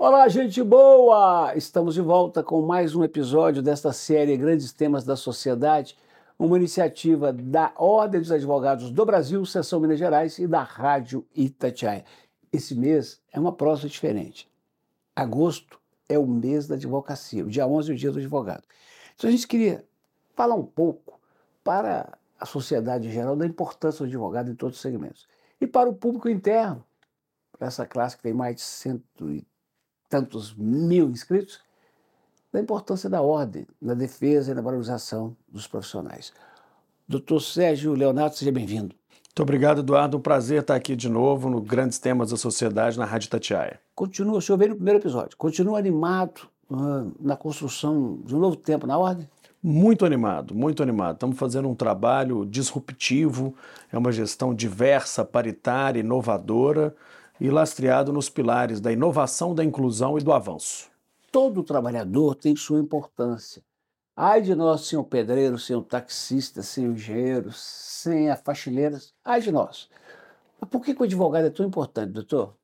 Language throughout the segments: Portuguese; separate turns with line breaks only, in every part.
Olá, gente boa! Estamos de volta com mais um episódio desta série Grandes Temas da Sociedade, uma iniciativa da Ordem dos Advogados do Brasil, Seção Minas Gerais e da Rádio Itatiaia. Esse mês é uma prosa diferente. Agosto é o mês da advocacia, o dia 11 é o dia do advogado. Então a gente queria falar um pouco para a sociedade em geral da importância do advogado em todos os segmentos. E para o público interno, para essa classe que tem mais de cento e tantos mil inscritos, da importância da ordem, na defesa e na valorização dos profissionais. Doutor Sérgio Leonardo, seja bem-vindo.
Muito obrigado, Eduardo. Um prazer estar aqui de novo no Grandes Temas da Sociedade na Rádio Tatiaia.
Continua, o senhor veio no primeiro episódio, continua animado uh, na construção de um novo tempo na ordem?
Muito animado, muito animado. Estamos fazendo um trabalho disruptivo, é uma gestão diversa, paritária, inovadora e lastreado nos pilares da inovação, da inclusão e do avanço.
Todo trabalhador tem sua importância. Ai de nós sem o pedreiro, sem o taxista, sem o engenheiro, sem a faxineira. Ai de nós. Mas por que, que o advogado é tão importante, doutor?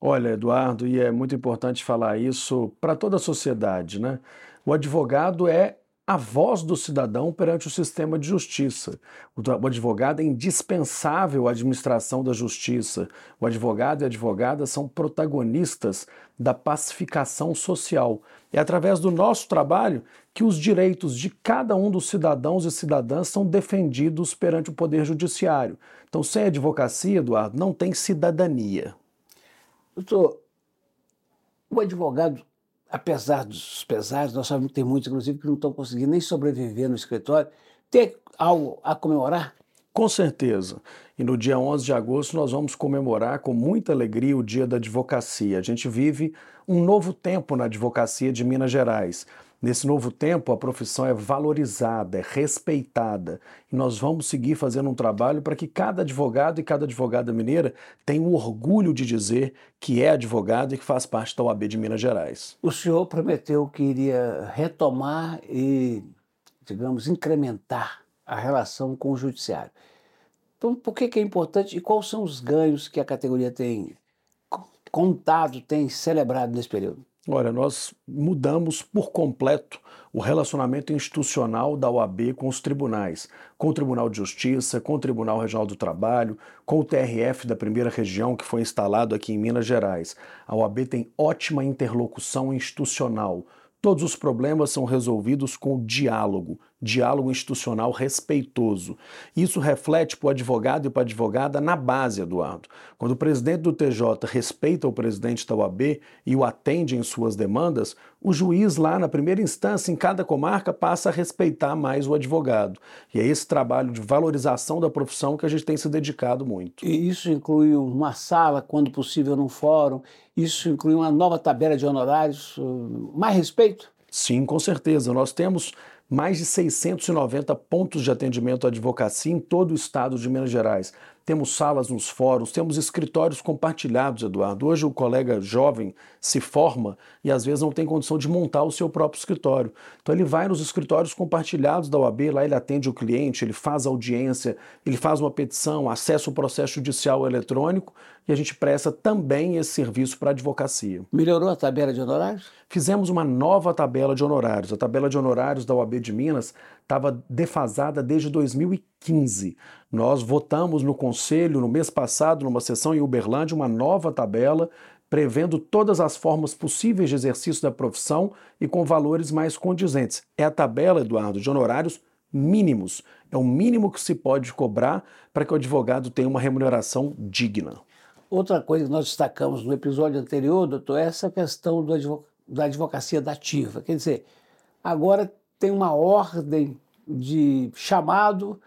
Olha, Eduardo, e é muito importante falar isso para toda a sociedade, né? O advogado é a voz do cidadão perante o sistema de justiça. O advogado é indispensável à administração da justiça. O advogado e a advogada são protagonistas da pacificação social. É através do nosso trabalho que os direitos de cada um dos cidadãos e cidadãs são defendidos perante o Poder Judiciário. Então, sem advocacia, Eduardo, não tem cidadania.
Doutor, o advogado apesar dos pesares, nós sabemos que tem muitos, inclusive, que não estão conseguindo nem sobreviver no escritório, ter algo a comemorar?
Com certeza. E no dia 11 de agosto nós vamos comemorar com muita alegria o Dia da Advocacia. A gente vive um novo tempo na advocacia de Minas Gerais. Nesse novo tempo, a profissão é valorizada, é respeitada. E nós vamos seguir fazendo um trabalho para que cada advogado e cada advogada mineira tenha o orgulho de dizer que é advogado e que faz parte da OAB de Minas Gerais.
O senhor prometeu que iria retomar e, digamos, incrementar a relação com o judiciário. Então, por que, que é importante e quais são os ganhos que a categoria tem contado, tem celebrado nesse período?
Olha, nós mudamos por completo o relacionamento institucional da OAB com os tribunais, com o Tribunal de Justiça, com o Tribunal Regional do Trabalho, com o TRF da primeira região que foi instalado aqui em Minas Gerais. A OAB tem ótima interlocução institucional. Todos os problemas são resolvidos com o diálogo, diálogo institucional respeitoso. Isso reflete para o advogado e para a advogada na base, Eduardo. Quando o presidente do TJ respeita o presidente da UAB e o atende em suas demandas, o juiz lá na primeira instância, em cada comarca, passa a respeitar mais o advogado. E é esse trabalho de valorização da profissão que a gente tem se dedicado muito.
E isso inclui uma sala, quando possível, num fórum, isso inclui uma nova tabela de honorários, mais respeito?
Sim, com certeza. Nós temos mais de 690 pontos de atendimento à advocacia em todo o estado de Minas Gerais temos salas nos fóruns, temos escritórios compartilhados, Eduardo. Hoje o colega jovem se forma e às vezes não tem condição de montar o seu próprio escritório. Então ele vai nos escritórios compartilhados da OAB, lá ele atende o cliente, ele faz audiência, ele faz uma petição, acessa o processo judicial eletrônico e a gente presta também esse serviço para a advocacia.
Melhorou a tabela de honorários?
Fizemos uma nova tabela de honorários. A tabela de honorários da OAB de Minas estava defasada desde 2015. Nós votamos no Conselho, no mês passado, numa sessão em Uberlândia, uma nova tabela prevendo todas as formas possíveis de exercício da profissão e com valores mais condizentes. É a tabela, Eduardo, de honorários mínimos. É o mínimo que se pode cobrar para que o advogado tenha uma remuneração digna.
Outra coisa que nós destacamos no episódio anterior, doutor, é essa questão do da advocacia dativa. Quer dizer, agora tem uma ordem de chamado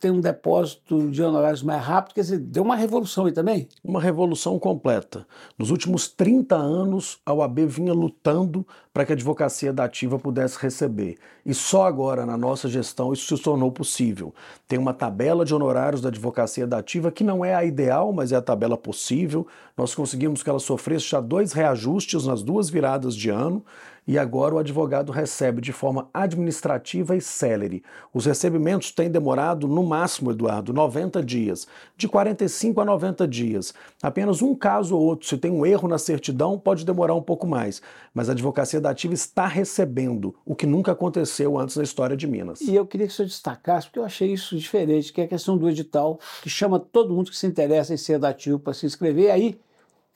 tem um depósito de honorários mais rápido, quer dizer, deu uma revolução aí também?
Uma revolução completa. Nos últimos 30 anos, a OAB vinha lutando para que a advocacia da ativa pudesse receber. E só agora, na nossa gestão, isso se tornou possível. Tem uma tabela de honorários da advocacia da ativa que não é a ideal, mas é a tabela possível. Nós conseguimos que ela sofresse já dois reajustes nas duas viradas de ano e agora o advogado recebe de forma administrativa e célere. Os recebimentos têm demorado no máximo, Eduardo, 90 dias. De 45 a 90 dias. Apenas um caso ou outro, se tem um erro na certidão, pode demorar um pouco mais. Mas a advocacia da ativa está recebendo, o que nunca aconteceu antes na história de Minas.
E eu queria que o senhor destacasse, porque eu achei isso diferente, que é a questão do edital, que chama todo mundo que se interessa em ser dativo para se inscrever. Aí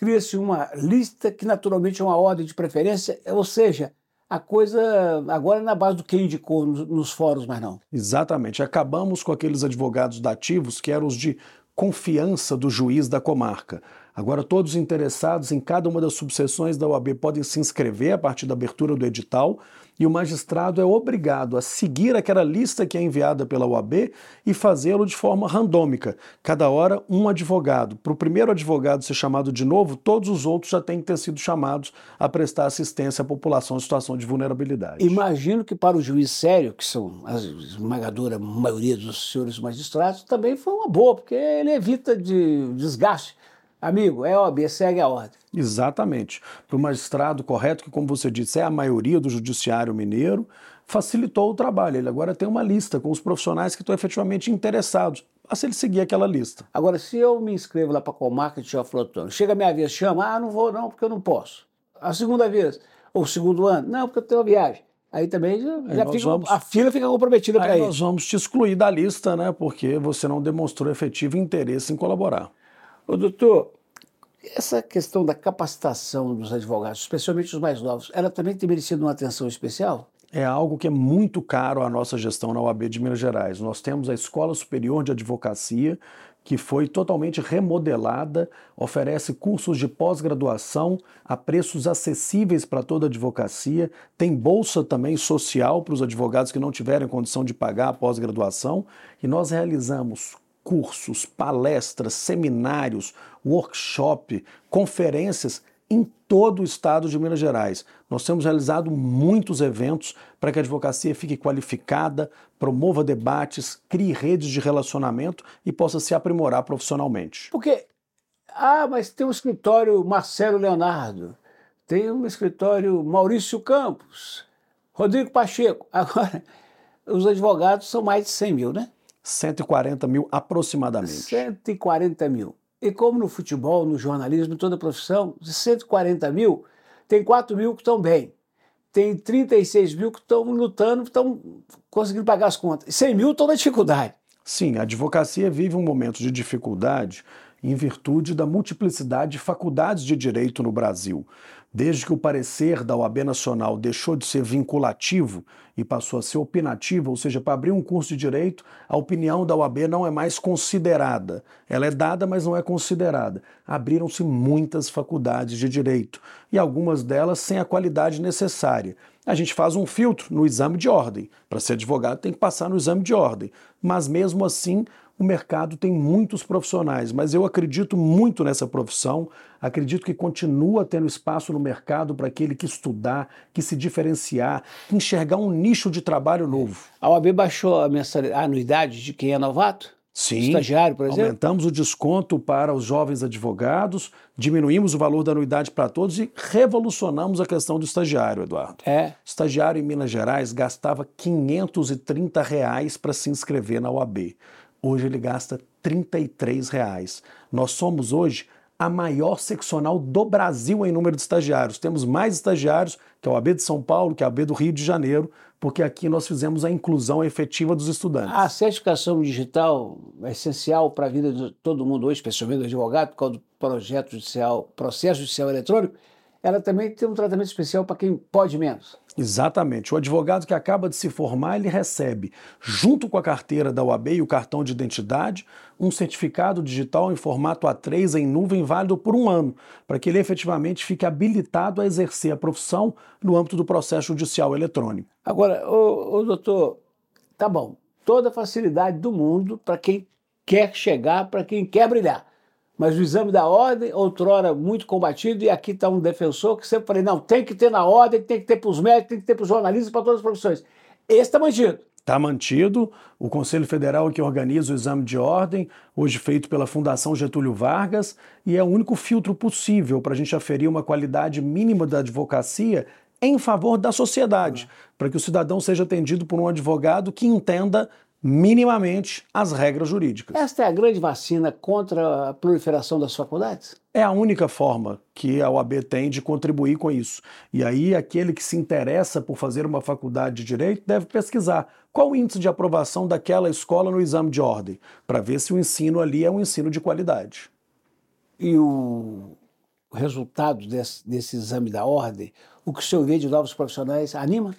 cria-se uma lista que naturalmente é uma ordem de preferência, ou seja, a coisa agora é na base do que indicou nos, nos fóruns, mas não.
Exatamente. Acabamos com aqueles advogados dativos que eram os de confiança do juiz da comarca. Agora, todos interessados em cada uma das subseções da OAB podem se inscrever a partir da abertura do edital e o magistrado é obrigado a seguir aquela lista que é enviada pela OAB e fazê-lo de forma randômica. Cada hora, um advogado. Para o primeiro advogado ser chamado de novo, todos os outros já têm que ter sido chamados a prestar assistência à população em situação de vulnerabilidade.
Imagino que para o juiz sério, que são a esmagadora maioria dos senhores magistrados, também foi uma boa, porque ele evita de desgaste Amigo, é óbvio, segue a ordem.
Exatamente. Para o magistrado correto, que, como você disse, é a maioria do judiciário mineiro, facilitou o trabalho. Ele agora tem uma lista com os profissionais que estão efetivamente interessados. Basta ele seguir aquela lista.
Agora, se eu me inscrevo lá para a comarca de Teoflotano, chega a minha vez, chama, ah, não vou não, porque eu não posso. A segunda vez, ou o segundo ano, não, porque eu tenho uma viagem. Aí também já, já fica, vamos, a fila fica comprometida para
isso. Nós vamos te excluir da lista, né? Porque você não demonstrou efetivo interesse em colaborar.
Ô, doutor, essa questão da capacitação dos advogados, especialmente os mais novos, ela também tem merecido uma atenção especial?
É algo que é muito caro à nossa gestão na OAB de Minas Gerais. Nós temos a Escola Superior de Advocacia, que foi totalmente remodelada, oferece cursos de pós-graduação a preços acessíveis para toda a advocacia, tem bolsa também social para os advogados que não tiverem condição de pagar a pós-graduação, e nós realizamos cursos, palestras, seminários, workshop, conferências em todo o estado de Minas Gerais. Nós temos realizado muitos eventos para que a advocacia fique qualificada, promova debates, crie redes de relacionamento e possa se aprimorar profissionalmente.
Porque, ah, mas tem um escritório Marcelo Leonardo, tem um escritório Maurício Campos, Rodrigo Pacheco. Agora, os advogados são mais de 100 mil, né?
140 mil aproximadamente.
140 mil. E como no futebol, no jornalismo, em toda a profissão, de 140 mil, tem 4 mil que estão bem. Tem 36 mil que estão lutando, estão conseguindo pagar as contas. 100 mil estão na dificuldade.
Sim, a advocacia vive um momento de dificuldade em virtude da multiplicidade de faculdades de direito no Brasil. Desde que o parecer da OAB Nacional deixou de ser vinculativo e passou a ser opinativo, ou seja, para abrir um curso de direito, a opinião da OAB não é mais considerada. Ela é dada, mas não é considerada. Abriram-se muitas faculdades de direito e algumas delas sem a qualidade necessária. A gente faz um filtro no exame de ordem. Para ser advogado, tem que passar no exame de ordem. Mas mesmo assim, o mercado tem muitos profissionais, mas eu acredito muito nessa profissão, acredito que continua tendo espaço no mercado para aquele que estudar, que se diferenciar, que enxergar um nicho de trabalho novo.
A OAB baixou a, a anuidade de quem é novato?
Sim,
estagiário, por exemplo?
aumentamos o desconto para os jovens advogados, diminuímos o valor da anuidade para todos e revolucionamos a questão do estagiário, Eduardo.
É.
Estagiário em Minas Gerais gastava 530 reais para se inscrever na OAB. Hoje ele gasta 33 reais. Nós somos hoje a maior seccional do Brasil em número de estagiários. Temos mais estagiários que a OAB de São Paulo, que a OAB do Rio de Janeiro, porque aqui nós fizemos a inclusão efetiva dos estudantes.
A certificação digital é essencial para a vida de todo mundo hoje, especialmente do advogado, por causa do projeto judicial, processo judicial eletrônico ela também tem um tratamento especial para quem pode menos.
Exatamente. O advogado que acaba de se formar, ele recebe, junto com a carteira da UAB e o cartão de identidade, um certificado digital em formato A3 em nuvem válido por um ano, para que ele efetivamente fique habilitado a exercer a profissão no âmbito do processo judicial eletrônico.
Agora, o doutor, tá bom, toda a facilidade do mundo para quem quer chegar, para quem quer brilhar. Mas o exame da ordem, outrora muito combatido, e aqui está um defensor que sempre falei, não, tem que ter na ordem, tem que ter para os médicos, tem que ter para os jornalistas, para todas as profissões. Esse está mantido.
Está mantido. O Conselho Federal é que organiza o exame de ordem, hoje feito pela Fundação Getúlio Vargas, e é o único filtro possível para a gente aferir uma qualidade mínima da advocacia em favor da sociedade, para que o cidadão seja atendido por um advogado que entenda minimamente as regras jurídicas.
Esta é a grande vacina contra a proliferação das faculdades?
É a única forma que a OAB tem de contribuir com isso. E aí, aquele que se interessa por fazer uma faculdade de direito deve pesquisar qual o índice de aprovação daquela escola no exame de ordem, para ver se o ensino ali é um ensino de qualidade.
E o resultado desse, desse exame da ordem, o que o senhor vê de novos profissionais, anima?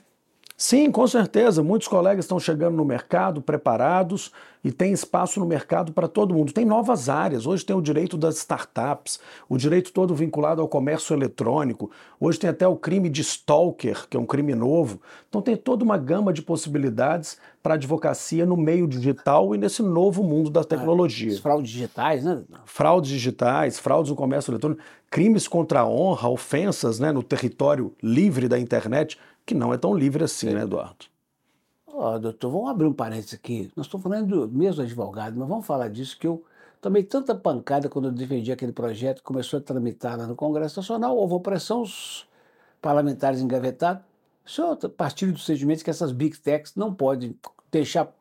Sim, com certeza. Muitos colegas estão chegando no mercado preparados e tem espaço no mercado para todo mundo. Tem novas áreas. Hoje tem o direito das startups, o direito todo vinculado ao comércio eletrônico. Hoje tem até o crime de stalker, que é um crime novo. Então tem toda uma gama de possibilidades para a advocacia no meio digital e nesse novo mundo da tecnologia.
As fraudes digitais, né?
Fraudes digitais, fraudes no comércio eletrônico, crimes contra a honra, ofensas né, no território livre da internet que não é tão livre assim, né, Eduardo?
Ó, oh, doutor, vamos abrir um parênteses aqui. Nós estamos falando do mesmo advogado, mas vamos falar disso que eu tomei tanta pancada quando eu defendi aquele projeto que começou a tramitar lá no Congresso Nacional, houve opressão, os parlamentares engavetados. O senhor partilha do sentimento que essas big techs não podem deixar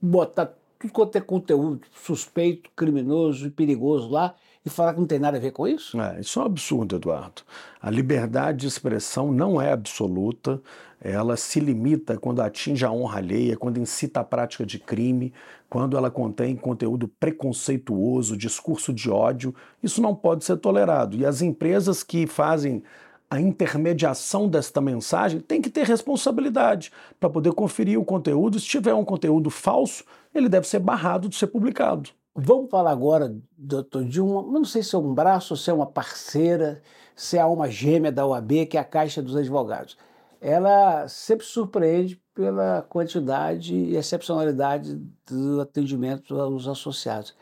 botar tudo quanto é conteúdo suspeito, criminoso e perigoso lá e falar que não tem nada a ver com isso?
É, isso é um absurdo, Eduardo. A liberdade de expressão não é absoluta, ela se limita quando atinge a honra alheia, quando incita a prática de crime, quando ela contém conteúdo preconceituoso, discurso de ódio. Isso não pode ser tolerado. E as empresas que fazem a intermediação desta mensagem têm que ter responsabilidade para poder conferir o conteúdo. Se tiver um conteúdo falso, ele deve ser barrado de ser publicado.
Vamos falar agora, doutor, de uma, não sei se é um braço, se é uma parceira, se é uma gêmea da OAB, que é a Caixa dos Advogados. Ela sempre surpreende pela quantidade e excepcionalidade do atendimento aos associados.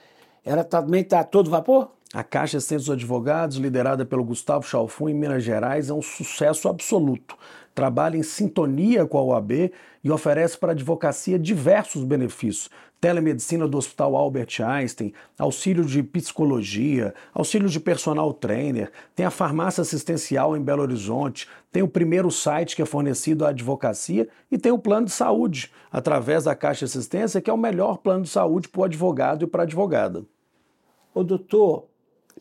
Ela também está todo vapor?
A Caixa dos Advogados, liderada pelo Gustavo Chalfun em Minas Gerais, é um sucesso absoluto. Trabalha em sintonia com a OAB e oferece para a advocacia diversos benefícios, telemedicina do Hospital Albert Einstein, auxílio de psicologia, auxílio de personal trainer, tem a farmácia assistencial em Belo Horizonte, tem o primeiro site que é fornecido à advocacia e tem o plano de saúde, através da Caixa Assistência, que é o melhor plano de saúde para o advogado e para a advogada.
Ô doutor,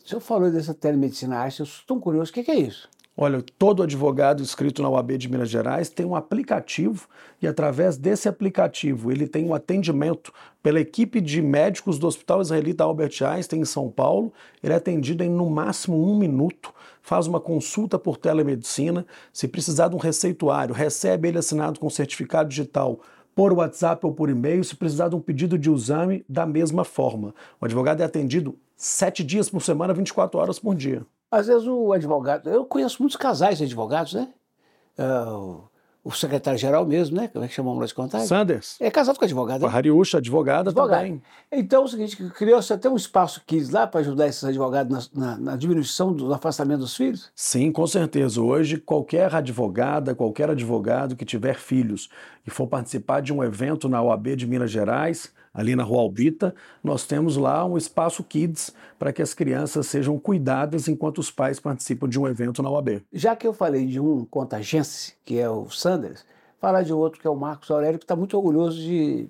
o senhor falou dessa telemedicina, eu estou tão curioso, o que é isso?
Olha, todo advogado inscrito na UAB de Minas Gerais tem um aplicativo e através desse aplicativo ele tem um atendimento pela equipe de médicos do Hospital Israelita Albert Einstein em São Paulo. Ele é atendido em no máximo um minuto, faz uma consulta por telemedicina. Se precisar de um receituário, recebe ele assinado com certificado digital por WhatsApp ou por e-mail. Se precisar de um pedido de exame, da mesma forma. O advogado é atendido sete dias por semana, 24 horas por dia.
Às vezes o advogado, eu conheço muitos casais de advogados, né? Uh, o secretário-geral mesmo, né? Como é que chamamos nós de contagem?
Sanders.
É casado com advogado.
Com a Hariusha, advogada, advogada também.
Então é o seguinte, criou-se até um espaço quis lá para ajudar esses advogados na, na, na, diminuição do afastamento dos filhos?
Sim, com certeza. Hoje, qualquer advogada, qualquer advogado que tiver filhos e for participar de um evento na OAB de Minas Gerais, ali na Rua Albita, nós temos lá um espaço Kids para que as crianças sejam cuidadas enquanto os pais participam de um evento na UAB.
Já que eu falei de um contagense, que é o Sanders, falar de outro que é o Marcos Aurélio, que está muito orgulhoso de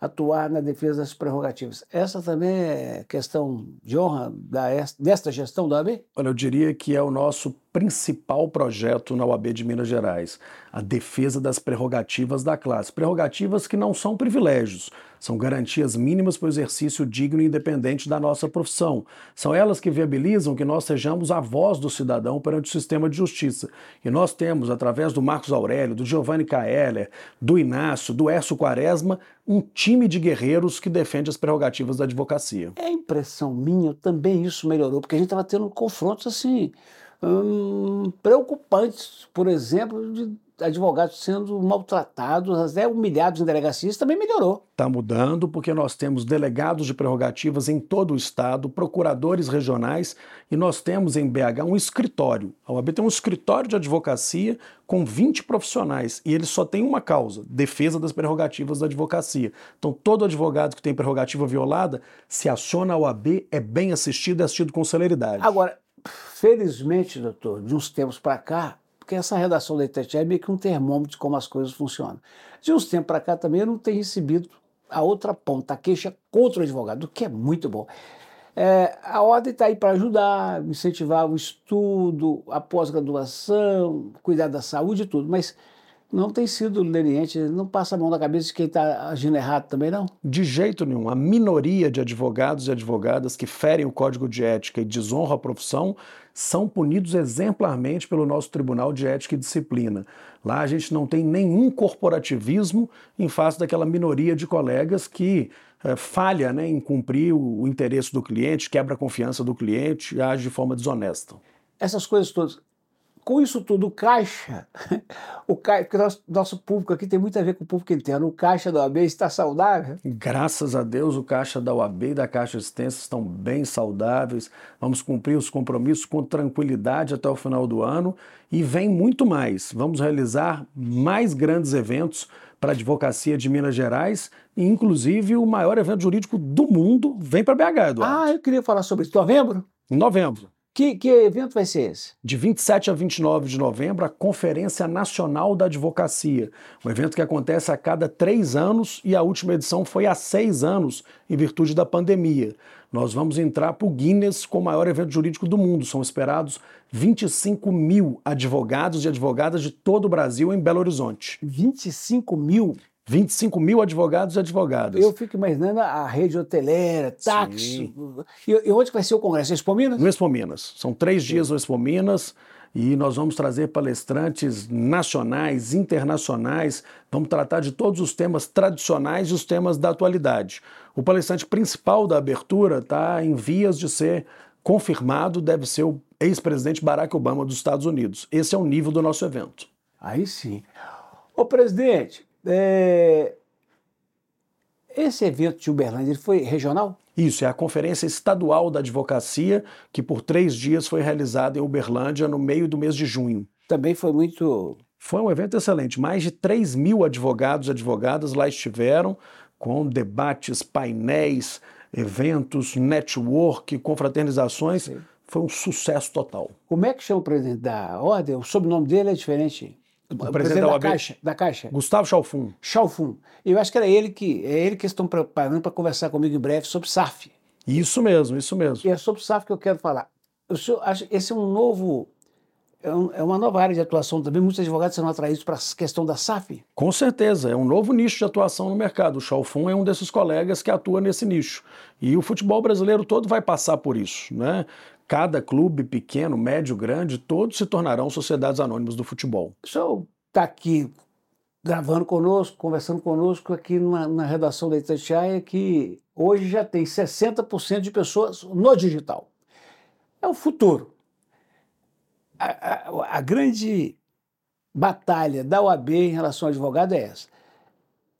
atuar na defesa das prerrogativas. Essa também é questão de honra da, desta gestão da OAB?
Olha, eu diria que é o nosso principal projeto na OAB de Minas Gerais, a defesa das prerrogativas da classe. Prerrogativas que não são privilégios, são garantias mínimas para o exercício digno e independente da nossa profissão. São elas que viabilizam que nós sejamos a voz do cidadão perante o sistema de justiça. E nós temos, através do Marcos Aurélio, do Giovanni Caeller, do Inácio, do Ércio Quaresma, um time de guerreiros que defende as prerrogativas da advocacia.
É impressão minha, também isso melhorou, porque a gente estava tendo confrontos assim hum, preocupantes, por exemplo, de advogados sendo maltratados, até humilhados em delegacias, também melhorou.
Está mudando porque nós temos delegados de prerrogativas em todo o estado, procuradores regionais e nós temos em BH um escritório. A OAB tem um escritório de advocacia com 20 profissionais e ele só tem uma causa: defesa das prerrogativas da advocacia. Então, todo advogado que tem prerrogativa violada, se aciona a OAB, é bem assistido e assistido com celeridade.
Agora, felizmente, doutor, de uns tempos para cá, porque essa redação da Itatiaia é meio que um termômetro de como as coisas funcionam. De uns tempos para cá também eu não tenho recebido a outra ponta, a queixa contra o advogado, o que é muito bom. É, a ordem está aí para ajudar, incentivar o estudo, a pós-graduação, cuidar da saúde e tudo, mas não tem sido leniente, não passa a mão na cabeça de quem está agindo errado também, não?
De jeito nenhum. A minoria de advogados e advogadas que ferem o código de ética e desonram a profissão são punidos exemplarmente pelo nosso Tribunal de Ética e Disciplina. Lá a gente não tem nenhum corporativismo em face daquela minoria de colegas que é, falha né, em cumprir o, o interesse do cliente, quebra a confiança do cliente e age de forma desonesta.
Essas coisas todas com isso tudo, o caixa, o caixa, porque nosso, nosso público aqui tem muito a ver com o público interno, o caixa da OAB está saudável?
Graças a Deus, o caixa da OAB e da Caixa Extensa estão bem saudáveis. Vamos cumprir os compromissos com tranquilidade até o final do ano e vem muito mais. Vamos realizar mais grandes eventos para a advocacia de Minas Gerais, e inclusive o maior evento jurídico do mundo vem para BH, Eduardo.
Ah, eu queria falar sobre isso. Novembro?
Em novembro.
Que, que evento vai ser esse?
De 27 a 29 de novembro, a Conferência Nacional da Advocacia. Um evento que acontece a cada três anos e a última edição foi há seis anos, em virtude da pandemia. Nós vamos entrar para o Guinness com o maior evento jurídico do mundo. São esperados 25 mil advogados e advogadas de todo o Brasil em Belo Horizonte.
25 mil?
25 mil advogados e advogadas.
Eu fico imaginando a rede hoteleira, táxi. E, e, onde vai ser o congresso? Expo Minas?
No Expo Minas. São três Sim. dias no Expo Minas e nós vamos trazer palestrantes nacionais, internacionais, vamos tratar de todos os temas tradicionais e os temas da atualidade. O palestrante principal da abertura está em vias de ser confirmado, deve ser o ex-presidente Barack Obama dos Estados Unidos. Esse é o nível do nosso evento.
Aí sim. Ô presidente, é... Esse evento de Uberlândia ele foi regional?
Isso, é a Conferência Estadual da Advocacia, que por três dias foi realizada em Uberlândia no meio do mês de junho.
Também foi muito.
Foi um evento excelente. Mais de 3 mil advogados e advogadas lá estiveram, com debates, painéis, eventos, network, confraternizações. Sim. Foi um sucesso total.
Como é que chama o presidente da ordem? O sobrenome dele é diferente?
O presidente, presidente da,
da, Caixa, da Caixa.
Gustavo Chalfun.
Chalfun. Eu acho que era ele que é ele que estão preparando para conversar comigo em breve sobre SAF.
Isso mesmo, isso mesmo.
E é sobre SAF que eu quero falar. Eu acho esse é um novo é, é, uma nova área de atuação também. Muitos advogados serão atraídos para a questão da SAF.
Com certeza, é um novo nicho de atuação no mercado. O Chalfun é um desses colegas que atua nesse nicho. E o futebol brasileiro todo vai passar por isso. Né? Cada clube, pequeno, médio, grande, todos se tornarão sociedades anônimas do futebol.
O senhor está aqui gravando conosco, conversando conosco aqui na, na redação da Itatiaia, que hoje já tem 60% de pessoas no digital. É o futuro. A, a, a grande batalha da OAB em relação ao advogado é essa.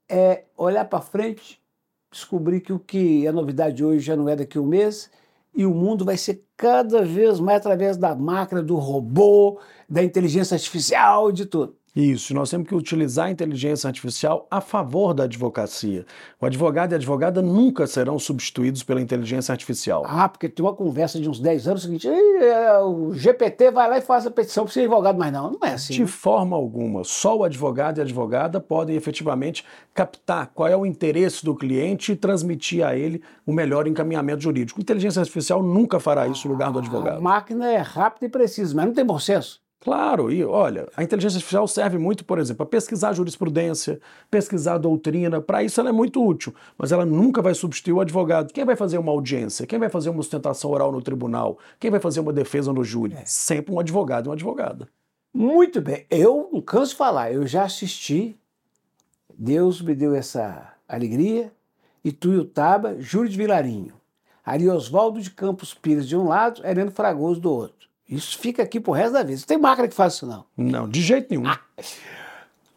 É olhar para frente, descobrir que o que é novidade hoje já não é daqui a um mês e o mundo vai ser cada vez mais através da máquina, do robô, da inteligência artificial, de tudo.
Isso, nós temos que utilizar a inteligência artificial a favor da advocacia. O advogado e a advogada nunca serão substituídos pela inteligência artificial.
Ah, porque tem uma conversa de uns 10 anos seguinte, é, o GPT vai lá e faz a petição para ser advogado, mas não, não é assim.
De né? forma alguma, só o advogado e a advogada podem efetivamente captar qual é o interesse do cliente e transmitir a ele o melhor encaminhamento jurídico. A inteligência artificial nunca fará isso no lugar do advogado.
A máquina é rápida e precisa, mas não tem bom senso.
Claro, e olha, a inteligência artificial serve muito, por exemplo, para pesquisar jurisprudência, pesquisar doutrina, para isso ela é muito útil, mas ela nunca vai substituir o advogado. Quem vai fazer uma audiência? Quem vai fazer uma sustentação oral no tribunal? Quem vai fazer uma defesa no júri? É. Sempre um advogado e uma advogada.
Muito bem, eu não canso de falar, eu já assisti, Deus me deu essa alegria, Ituiutaba, Júlio de Vilarinho, Ari Oswaldo de Campos Pires de um lado, Heleno Fragoso do outro. Isso fica aqui pro resto da vida. Não tem máquina que faz isso, não.
Não, de jeito nenhum. Ah.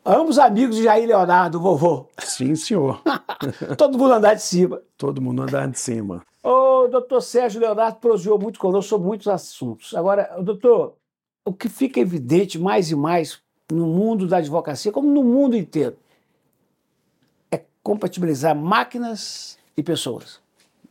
Ambos amigos de Jair Leonardo, vovô.
Sim, senhor.
Todo mundo andar de cima.
Todo mundo andar de cima.
O doutor Sérgio Leonardo prosseguiu muito conosco sobre muitos assuntos. Agora, doutor, o que fica evidente mais e mais no mundo da advocacia, como no mundo inteiro, é compatibilizar máquinas e pessoas.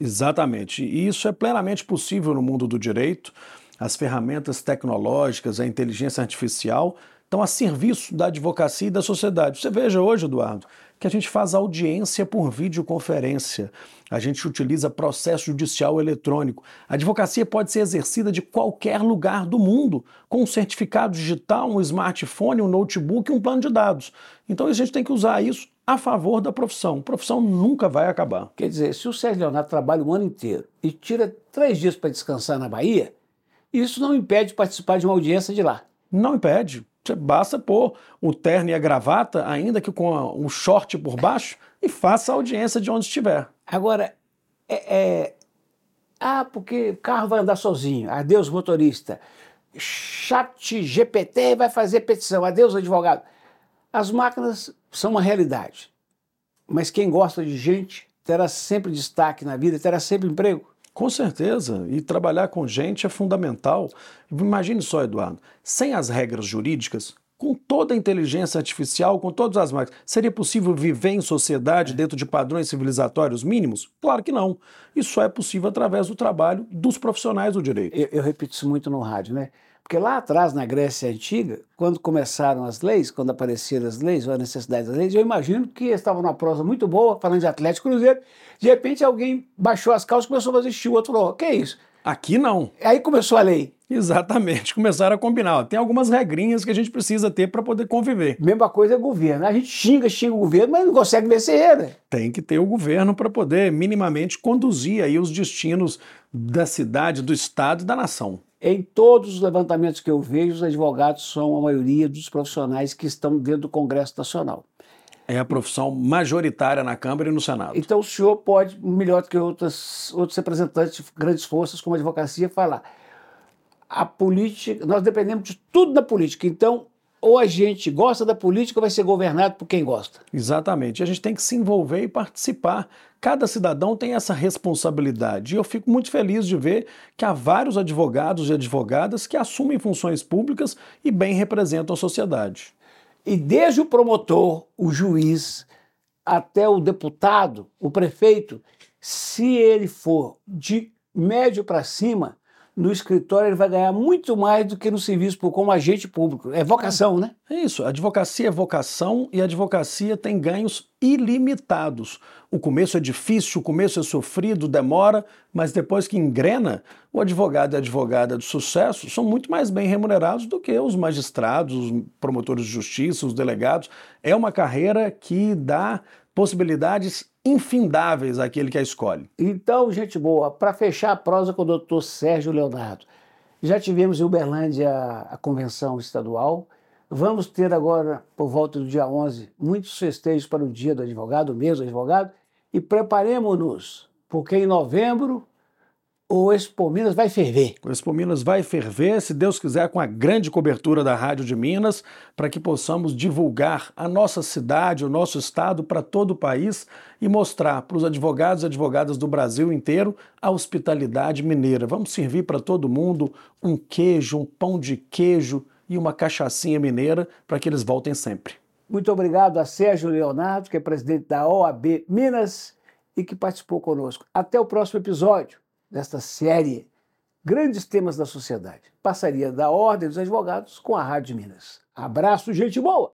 Exatamente. E isso é plenamente possível no mundo do direito. As ferramentas tecnológicas, a inteligência artificial estão a serviço da advocacia e da sociedade. Você veja hoje, Eduardo, que a gente faz audiência por videoconferência, a gente utiliza processo judicial eletrônico. A advocacia pode ser exercida de qualquer lugar do mundo, com um certificado digital, um smartphone, um notebook e um plano de dados. Então a gente tem que usar isso a favor da profissão. A profissão nunca vai acabar.
Quer dizer, se o Sérgio Leonardo trabalha o ano inteiro e tira três dias para descansar na Bahia, isso não impede de participar de uma audiência de lá.
Não impede. Basta pôr o terno e a gravata, ainda que com um short por baixo, e faça a audiência de onde estiver.
Agora, é, é... ah, porque o carro vai andar sozinho. Adeus, motorista. Chat GPT vai fazer petição. Adeus, advogado. As máquinas são uma realidade. Mas quem gosta de gente terá sempre destaque na vida, terá sempre emprego.
Com certeza, e trabalhar com gente é fundamental. Imagine só, Eduardo, sem as regras jurídicas, com toda a inteligência artificial, com todas as máquinas, seria possível viver em sociedade dentro de padrões civilizatórios mínimos? Claro que não. Isso só é possível através do trabalho dos profissionais do direito.
Eu, eu repito isso muito no rádio, né? Porque lá atrás, na Grécia Antiga, quando começaram as leis, quando apareceram as leis, ou a necessidade das leis, eu imagino que estavam numa prosa muito boa, falando de Atlético Cruzeiro, de repente alguém baixou as calças e começou a fazer estilo, o outro falou, que é isso?
Aqui não.
Aí começou a lei.
Exatamente, começaram a combinar. Tem algumas regrinhas que a gente precisa ter para poder conviver.
Mesma coisa é governo. A gente xinga, xinga o governo, mas não consegue vencer ele.
Tem que ter o governo para poder minimamente conduzir aí os destinos da cidade, do estado e da nação.
Em todos os levantamentos que eu vejo, os advogados são a maioria dos profissionais que estão dentro do Congresso Nacional.
É a profissão majoritária na Câmara e no Senado.
Então o senhor pode, melhor do que outras, outros representantes de grandes forças como a advocacia, falar. A política, nós dependemos de tudo da política. Então, ou a gente gosta da política ou vai ser governado por quem gosta.
Exatamente. A gente tem que se envolver e participar. Cada cidadão tem essa responsabilidade. E eu fico muito feliz de ver que há vários advogados e advogadas que assumem funções públicas e bem representam a sociedade.
E desde o promotor, o juiz, até o deputado, o prefeito, se ele for de médio para cima, no escritório ele vai ganhar muito mais do que no serviço público, como agente público. É vocação, né?
É isso. Advocacia é vocação e a advocacia tem ganhos ilimitados. O começo é difícil, o começo é sofrido, demora, mas depois que engrena, o advogado e a advogada de sucesso são muito mais bem remunerados do que os magistrados, os promotores de justiça, os delegados. É uma carreira que dá possibilidades infindáveis àquele que a escolhe.
Então, gente boa, para fechar a prosa com o doutor Sérgio Leonardo, já tivemos em Uberlândia a convenção estadual, vamos ter agora, por volta do dia 11, muitos festejos para o dia do advogado, o mês do advogado, e preparemos-nos, porque em novembro o Expo Minas vai ferver.
O Expo Minas vai ferver, se Deus quiser, com a grande cobertura da Rádio de Minas, para que possamos divulgar a nossa cidade, o nosso estado para todo o país e mostrar para os advogados e advogadas do Brasil inteiro a hospitalidade mineira. Vamos servir para todo mundo um queijo, um pão de queijo e uma cachaçinha mineira para que eles voltem sempre.
Muito obrigado a Sérgio Leonardo, que é presidente da OAB Minas e que participou conosco. Até o próximo episódio desta série Grandes Temas da Sociedade. Passaria da Ordem dos Advogados com a Rádio Minas. Abraço, gente boa!